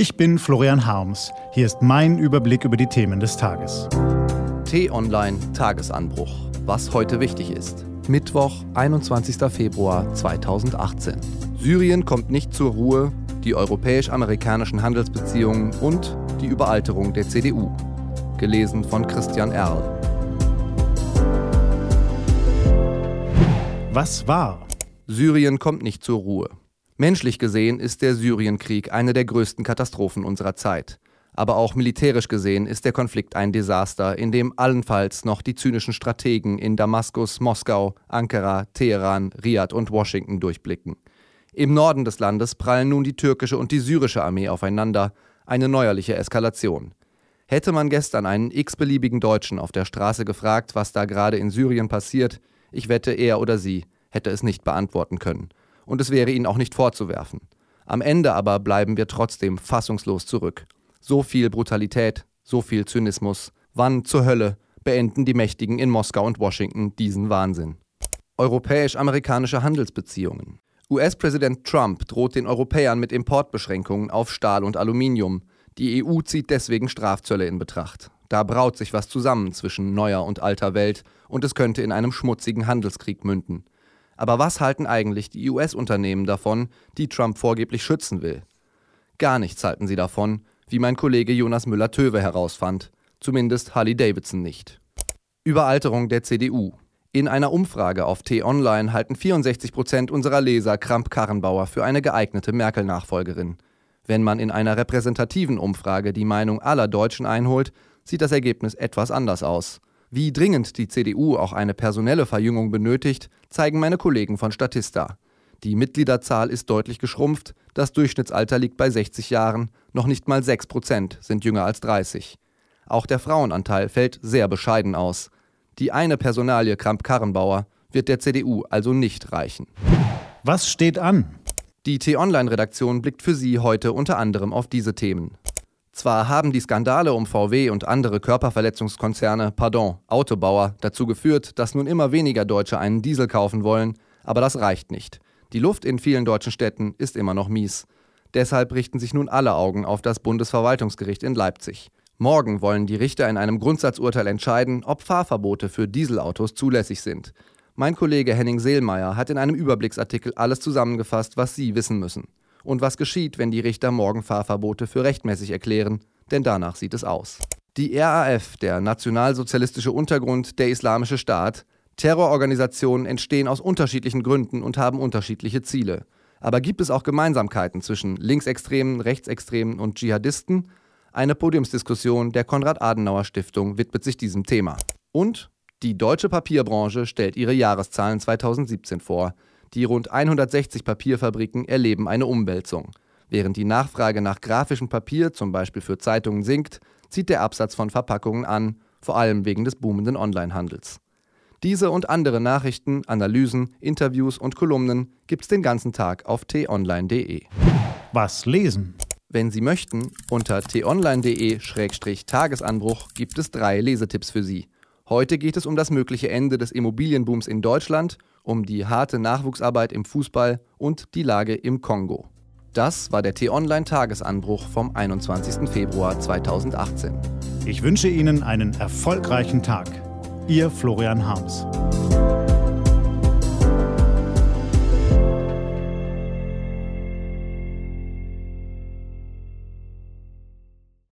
Ich bin Florian Harms. Hier ist mein Überblick über die Themen des Tages. T-Online Tagesanbruch. Was heute wichtig ist. Mittwoch, 21. Februar 2018. Syrien kommt nicht zur Ruhe, die europäisch-amerikanischen Handelsbeziehungen und die Überalterung der CDU. Gelesen von Christian Erl. Was war? Syrien kommt nicht zur Ruhe. Menschlich gesehen ist der Syrienkrieg eine der größten Katastrophen unserer Zeit. Aber auch militärisch gesehen ist der Konflikt ein Desaster, in dem allenfalls noch die zynischen Strategen in Damaskus, Moskau, Ankara, Teheran, Riad und Washington durchblicken. Im Norden des Landes prallen nun die türkische und die syrische Armee aufeinander, eine neuerliche Eskalation. Hätte man gestern einen x-beliebigen Deutschen auf der Straße gefragt, was da gerade in Syrien passiert, ich wette, er oder sie hätte es nicht beantworten können und es wäre ihnen auch nicht vorzuwerfen. Am Ende aber bleiben wir trotzdem fassungslos zurück. So viel Brutalität, so viel Zynismus. Wann zur Hölle beenden die Mächtigen in Moskau und Washington diesen Wahnsinn? Europäisch-amerikanische Handelsbeziehungen. US-Präsident Trump droht den Europäern mit Importbeschränkungen auf Stahl und Aluminium. Die EU zieht deswegen Strafzölle in Betracht. Da braut sich was zusammen zwischen neuer und alter Welt und es könnte in einem schmutzigen Handelskrieg münden. Aber was halten eigentlich die US-Unternehmen davon, die Trump vorgeblich schützen will? Gar nichts halten sie davon, wie mein Kollege Jonas Müller-Töwe herausfand. Zumindest Harley Davidson nicht. Überalterung der CDU. In einer Umfrage auf T-Online halten 64 Prozent unserer Leser Kramp-Karrenbauer für eine geeignete Merkel-Nachfolgerin. Wenn man in einer repräsentativen Umfrage die Meinung aller Deutschen einholt, sieht das Ergebnis etwas anders aus. Wie dringend die CDU auch eine personelle Verjüngung benötigt, zeigen meine Kollegen von Statista. Die Mitgliederzahl ist deutlich geschrumpft, das Durchschnittsalter liegt bei 60 Jahren, noch nicht mal 6 Prozent sind jünger als 30. Auch der Frauenanteil fällt sehr bescheiden aus. Die eine Personalie Kramp-Karrenbauer wird der CDU also nicht reichen. Was steht an? Die T-Online-Redaktion blickt für Sie heute unter anderem auf diese Themen. Zwar haben die Skandale um VW und andere Körperverletzungskonzerne, pardon, Autobauer, dazu geführt, dass nun immer weniger Deutsche einen Diesel kaufen wollen, aber das reicht nicht. Die Luft in vielen deutschen Städten ist immer noch mies. Deshalb richten sich nun alle Augen auf das Bundesverwaltungsgericht in Leipzig. Morgen wollen die Richter in einem Grundsatzurteil entscheiden, ob Fahrverbote für Dieselautos zulässig sind. Mein Kollege Henning Seelmeier hat in einem Überblicksartikel alles zusammengefasst, was Sie wissen müssen. Und was geschieht, wenn die Richter morgen Fahrverbote für rechtmäßig erklären? Denn danach sieht es aus. Die RAF, der nationalsozialistische Untergrund, der Islamische Staat, Terrororganisationen entstehen aus unterschiedlichen Gründen und haben unterschiedliche Ziele. Aber gibt es auch Gemeinsamkeiten zwischen Linksextremen, Rechtsextremen und Dschihadisten? Eine Podiumsdiskussion der Konrad-Adenauer-Stiftung widmet sich diesem Thema. Und die deutsche Papierbranche stellt ihre Jahreszahlen 2017 vor. Die rund 160 Papierfabriken erleben eine Umwälzung. Während die Nachfrage nach grafischem Papier, zum Beispiel für Zeitungen, sinkt, zieht der Absatz von Verpackungen an, vor allem wegen des boomenden Onlinehandels. Diese und andere Nachrichten, Analysen, Interviews und Kolumnen gibt's den ganzen Tag auf t-online.de. Was lesen? Wenn Sie möchten, unter t-online.de-tagesanbruch gibt es drei Lesetipps für Sie. Heute geht es um das mögliche Ende des Immobilienbooms in Deutschland um die harte Nachwuchsarbeit im Fußball und die Lage im Kongo. Das war der T-Online-Tagesanbruch vom 21. Februar 2018. Ich wünsche Ihnen einen erfolgreichen Tag. Ihr Florian Harms.